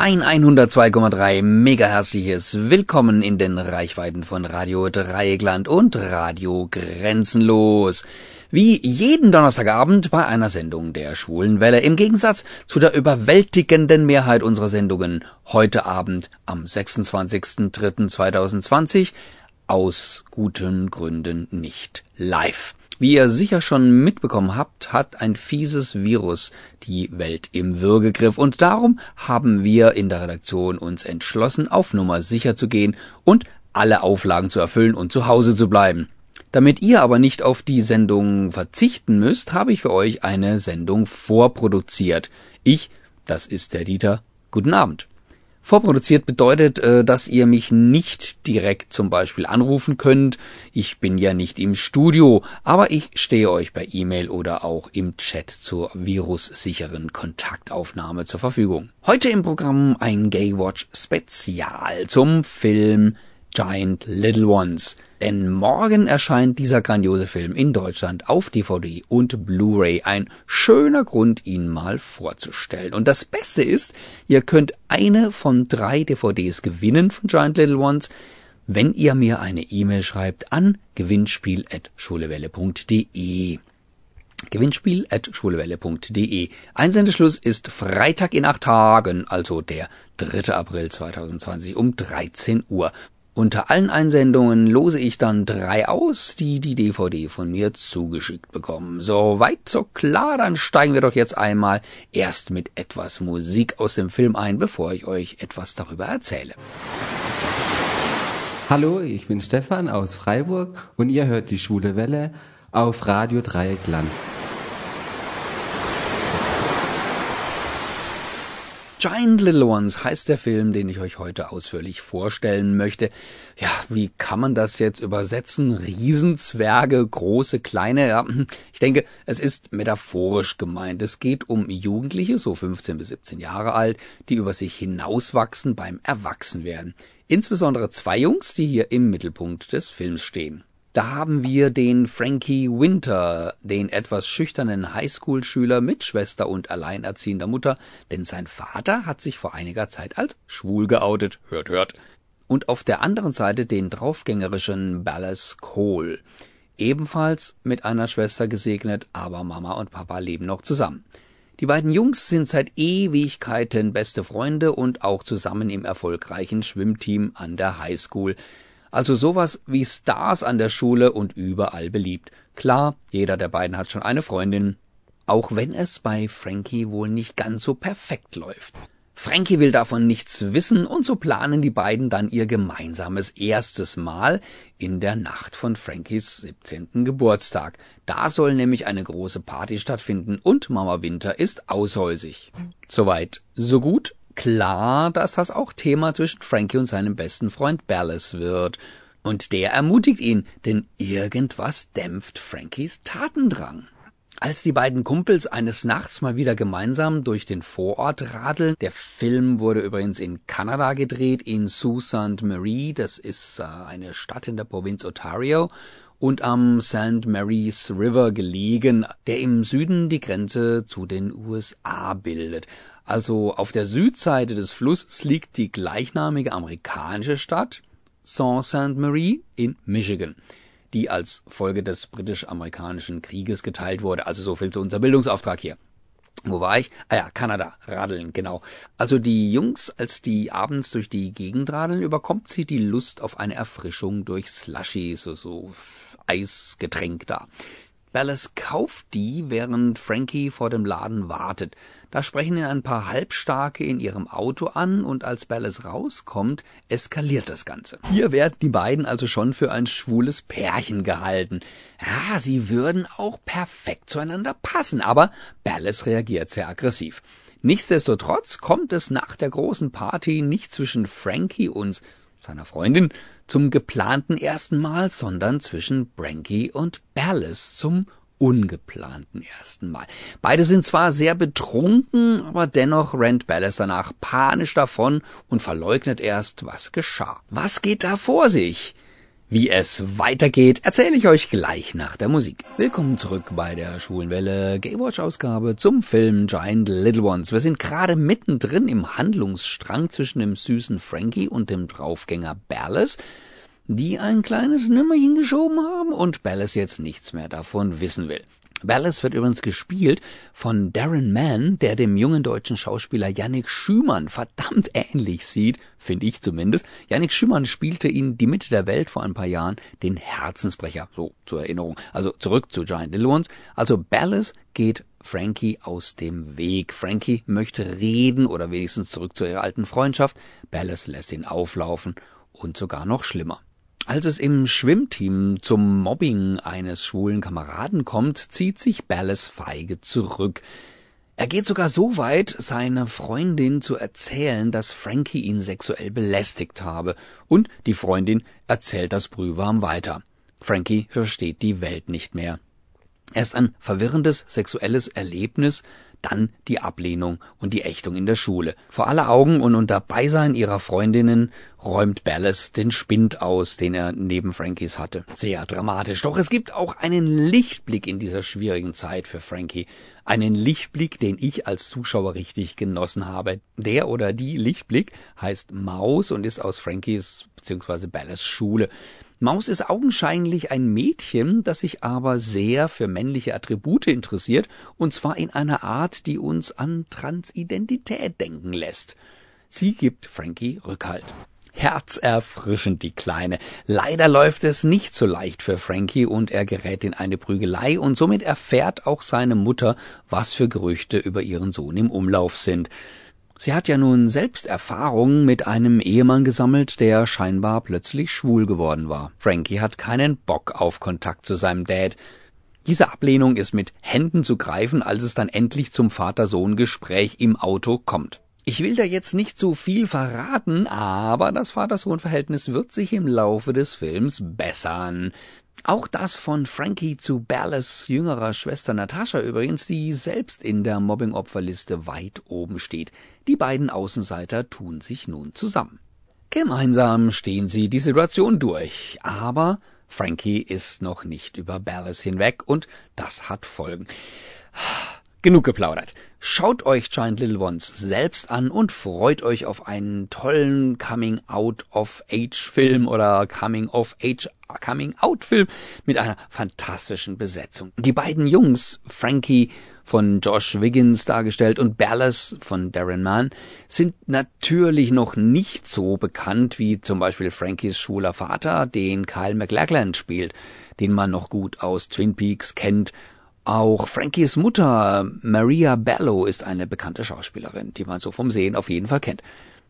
Ein 102,3 mega herzliches Willkommen in den Reichweiten von Radio Dreieckland und Radio Grenzenlos. Wie jeden Donnerstagabend bei einer Sendung der Schwulen Welle im Gegensatz zu der überwältigenden Mehrheit unserer Sendungen heute Abend am 26.03.2020 aus guten Gründen nicht live. Wie ihr sicher schon mitbekommen habt, hat ein fieses Virus die Welt im Würgegriff und darum haben wir in der Redaktion uns entschlossen, auf Nummer sicher zu gehen und alle Auflagen zu erfüllen und zu Hause zu bleiben. Damit ihr aber nicht auf die Sendung verzichten müsst, habe ich für euch eine Sendung vorproduziert. Ich, das ist der Dieter, guten Abend. Vorproduziert bedeutet, äh, dass ihr mich nicht direkt zum Beispiel anrufen könnt. Ich bin ja nicht im Studio, aber ich stehe euch per E-Mail oder auch im Chat zur virussicheren Kontaktaufnahme zur Verfügung. Heute im Programm ein Gaywatch Spezial zum Film Giant Little Ones. Denn morgen erscheint dieser grandiose Film in Deutschland auf DVD und Blu-ray. Ein schöner Grund, ihn mal vorzustellen. Und das Beste ist, ihr könnt eine von drei DVDs gewinnen von Giant Little Ones, wenn ihr mir eine E-Mail schreibt an gewinnspiel.schwulewelle.de. Gewinnspiel at schwulewelle.de. Einsendeschluss ist Freitag in acht Tagen, also der 3. April 2020 um 13 Uhr. Unter allen Einsendungen lose ich dann drei aus, die die DVD von mir zugeschickt bekommen. So weit, so klar, dann steigen wir doch jetzt einmal erst mit etwas Musik aus dem Film ein, bevor ich euch etwas darüber erzähle. Hallo, ich bin Stefan aus Freiburg und ihr hört die Schwule Welle auf Radio Dreieckland. Giant Little Ones heißt der Film, den ich euch heute ausführlich vorstellen möchte. Ja, wie kann man das jetzt übersetzen? Riesenzwerge, große, kleine. Ja, ich denke, es ist metaphorisch gemeint. Es geht um Jugendliche, so 15 bis 17 Jahre alt, die über sich hinauswachsen beim Erwachsenwerden. Insbesondere zwei Jungs, die hier im Mittelpunkt des Films stehen. Da haben wir den Frankie Winter, den etwas schüchternen Highschool-Schüler mit Schwester und alleinerziehender Mutter, denn sein Vater hat sich vor einiger Zeit als schwul geoutet. Hört, hört. Und auf der anderen Seite den draufgängerischen Ballas Cole. Ebenfalls mit einer Schwester gesegnet, aber Mama und Papa leben noch zusammen. Die beiden Jungs sind seit Ewigkeiten beste Freunde und auch zusammen im erfolgreichen Schwimmteam an der Highschool. Also sowas wie Stars an der Schule und überall beliebt. Klar, jeder der beiden hat schon eine Freundin. Auch wenn es bei Frankie wohl nicht ganz so perfekt läuft. Frankie will davon nichts wissen und so planen die beiden dann ihr gemeinsames erstes Mal in der Nacht von Frankies 17. Geburtstag. Da soll nämlich eine große Party stattfinden und Mama Winter ist aushäusig. Soweit, so gut klar, dass das auch Thema zwischen Frankie und seinem besten Freund Ballas wird. Und der ermutigt ihn, denn irgendwas dämpft Frankies Tatendrang. Als die beiden Kumpels eines Nachts mal wieder gemeinsam durch den Vorort radeln, der Film wurde übrigens in Kanada gedreht, in Sault Ste. Marie, das ist äh, eine Stadt in der Provinz Ontario, und am St. Mary's River gelegen, der im Süden die Grenze zu den USA bildet. Also auf der Südseite des Flusses liegt die gleichnamige amerikanische Stadt Sault Ste. Marie in Michigan, die als Folge des britisch-amerikanischen Krieges geteilt wurde. Also so viel zu unser Bildungsauftrag hier. Wo war ich? Ah ja, Kanada, Radeln, genau. Also die Jungs, als die abends durch die Gegend radeln, überkommt sie die Lust auf eine Erfrischung durch Slushy, so, so Eisgetränk da. Ballas kauft die, während Frankie vor dem Laden wartet. Da sprechen ihn ein paar Halbstarke in ihrem Auto an und als Ballas rauskommt, eskaliert das Ganze. Hier werden die beiden also schon für ein schwules Pärchen gehalten. Ja, sie würden auch perfekt zueinander passen, aber Ballas reagiert sehr aggressiv. Nichtsdestotrotz kommt es nach der großen Party nicht zwischen Frankie und seiner Freundin zum geplanten ersten Mal, sondern zwischen Frankie und Ballas zum ungeplanten ersten Mal. Beide sind zwar sehr betrunken, aber dennoch rennt Ballas danach panisch davon und verleugnet erst, was geschah. Was geht da vor sich? Wie es weitergeht, erzähle ich euch gleich nach der Musik. Willkommen zurück bei der Schwulenwelle Gaywatch-Ausgabe zum Film Giant Little Ones. Wir sind gerade mittendrin im Handlungsstrang zwischen dem süßen Frankie und dem Draufgänger Ballas, die ein kleines Nimmerchen geschoben haben und Ballas jetzt nichts mehr davon wissen will. Ballas wird übrigens gespielt von Darren Mann, der dem jungen deutschen Schauspieler Yannick Schümann verdammt ähnlich sieht, finde ich zumindest. Yannick Schümann spielte in Die Mitte der Welt vor ein paar Jahren den Herzensbrecher, so zur Erinnerung. Also zurück zu Giant Little Ones. Also Ballas geht Frankie aus dem Weg. Frankie möchte reden oder wenigstens zurück zu ihrer alten Freundschaft. Ballas lässt ihn auflaufen und sogar noch schlimmer. Als es im Schwimmteam zum Mobbing eines schwulen Kameraden kommt, zieht sich Ballas feige zurück. Er geht sogar so weit, seiner Freundin zu erzählen, dass Frankie ihn sexuell belästigt habe, und die Freundin erzählt das Brühwarm weiter. Frankie versteht die Welt nicht mehr. Erst ein verwirrendes sexuelles Erlebnis, dann die Ablehnung und die Ächtung in der Schule. Vor aller Augen und unter Beisein ihrer Freundinnen räumt Ballas den Spind aus, den er neben Frankies hatte. Sehr dramatisch. Doch es gibt auch einen Lichtblick in dieser schwierigen Zeit für Frankie. Einen Lichtblick, den ich als Zuschauer richtig genossen habe. Der oder die Lichtblick heißt Maus und ist aus Frankies bzw. Ballas Schule. Maus ist augenscheinlich ein Mädchen, das sich aber sehr für männliche Attribute interessiert, und zwar in einer Art, die uns an Transidentität denken lässt. Sie gibt Frankie Rückhalt. Herzerfrischend, die Kleine. Leider läuft es nicht so leicht für Frankie und er gerät in eine Prügelei und somit erfährt auch seine Mutter, was für Gerüchte über ihren Sohn im Umlauf sind. Sie hat ja nun selbst Erfahrungen mit einem Ehemann gesammelt, der scheinbar plötzlich schwul geworden war. Frankie hat keinen Bock auf Kontakt zu seinem Dad. Diese Ablehnung ist mit Händen zu greifen, als es dann endlich zum Vater-Sohn-Gespräch im Auto kommt. Ich will da jetzt nicht zu viel verraten, aber das Vater-Sohn-Verhältnis wird sich im Laufe des Films bessern. Auch das von Frankie zu Ballas jüngerer Schwester Natascha übrigens, die selbst in der Mobbing-Opferliste weit oben steht. Die beiden Außenseiter tun sich nun zusammen. Gemeinsam stehen sie die Situation durch, aber Frankie ist noch nicht über Ballas hinweg und das hat Folgen. Genug geplaudert. Schaut euch Giant Little Ones selbst an und freut euch auf einen tollen Coming Out of Age Film oder Coming of Age Coming Out Film mit einer fantastischen Besetzung. Die beiden Jungs, Frankie von Josh Wiggins dargestellt und Ballas von Darren Mann, sind natürlich noch nicht so bekannt wie zum Beispiel Frankies schwuler Vater, den Kyle McLachlan spielt, den man noch gut aus Twin Peaks kennt auch Frankies Mutter, Maria Bello, ist eine bekannte Schauspielerin, die man so vom Sehen auf jeden Fall kennt.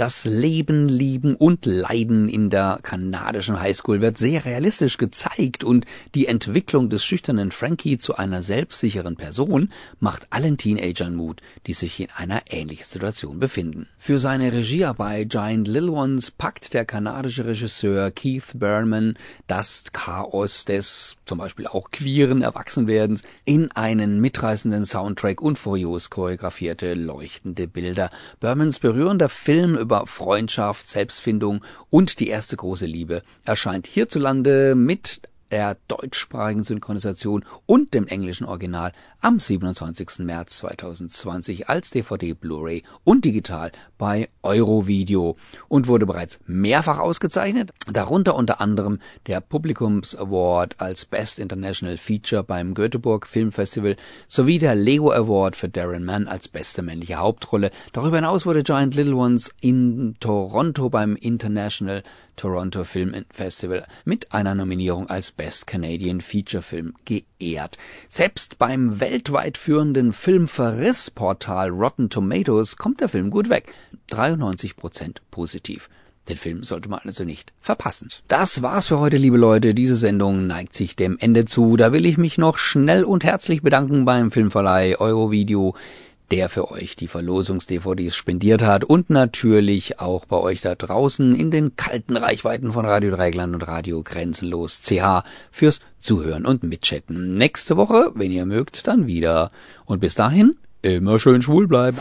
Das Leben, Lieben und Leiden in der kanadischen Highschool wird sehr realistisch gezeigt und die Entwicklung des schüchternen Frankie zu einer selbstsicheren Person macht allen Teenagern Mut, die sich in einer ähnlichen Situation befinden. Für seine Regiearbeit Giant Little Ones packt der kanadische Regisseur Keith Berman das Chaos des zum Beispiel auch queeren Erwachsenwerdens in einen mitreißenden Soundtrack und furios choreografierte leuchtende Bilder. Bermans berührender Film über Freundschaft, Selbstfindung und die erste große Liebe erscheint hierzulande mit der deutschsprachigen Synchronisation und dem englischen Original am 27. März 2020 als DVD, Blu-ray und digital bei Eurovideo und wurde bereits mehrfach ausgezeichnet, darunter unter anderem der Publikums Award als Best International Feature beim Göteborg Film Festival sowie der Lego Award für Darren Mann als beste männliche Hauptrolle. Darüber hinaus wurde Giant Little Ones in Toronto beim International Toronto Film Festival mit einer Nominierung als Best Canadian Feature Film geehrt. Selbst beim weltweit führenden Filmverrissportal Rotten Tomatoes kommt der Film gut weg. 93% positiv. Den Film sollte man also nicht verpassen. Das war's für heute, liebe Leute. Diese Sendung neigt sich dem Ende zu. Da will ich mich noch schnell und herzlich bedanken beim Filmverleih Eurovideo der für euch die Verlosungs-DVDs spendiert hat und natürlich auch bei euch da draußen in den kalten Reichweiten von Radio Dreigland und Radio Grenzenlos CH fürs Zuhören und Mitchatten. Nächste Woche, wenn ihr mögt, dann wieder. Und bis dahin, immer schön schwul bleiben.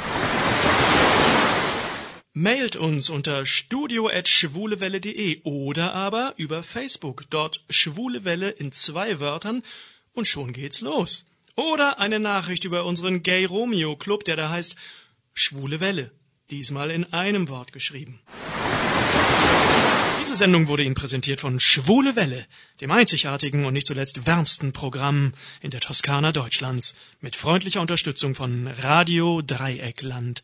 Mailt uns unter studio.schwulewelle.de oder aber über Facebook. Dort Schwule Welle in zwei Wörtern und schon geht's los. Oder eine Nachricht über unseren Gay Romeo Club, der da heißt Schwule Welle. Diesmal in einem Wort geschrieben. Diese Sendung wurde Ihnen präsentiert von Schwule Welle, dem einzigartigen und nicht zuletzt wärmsten Programm in der Toskana Deutschlands, mit freundlicher Unterstützung von Radio Dreieckland.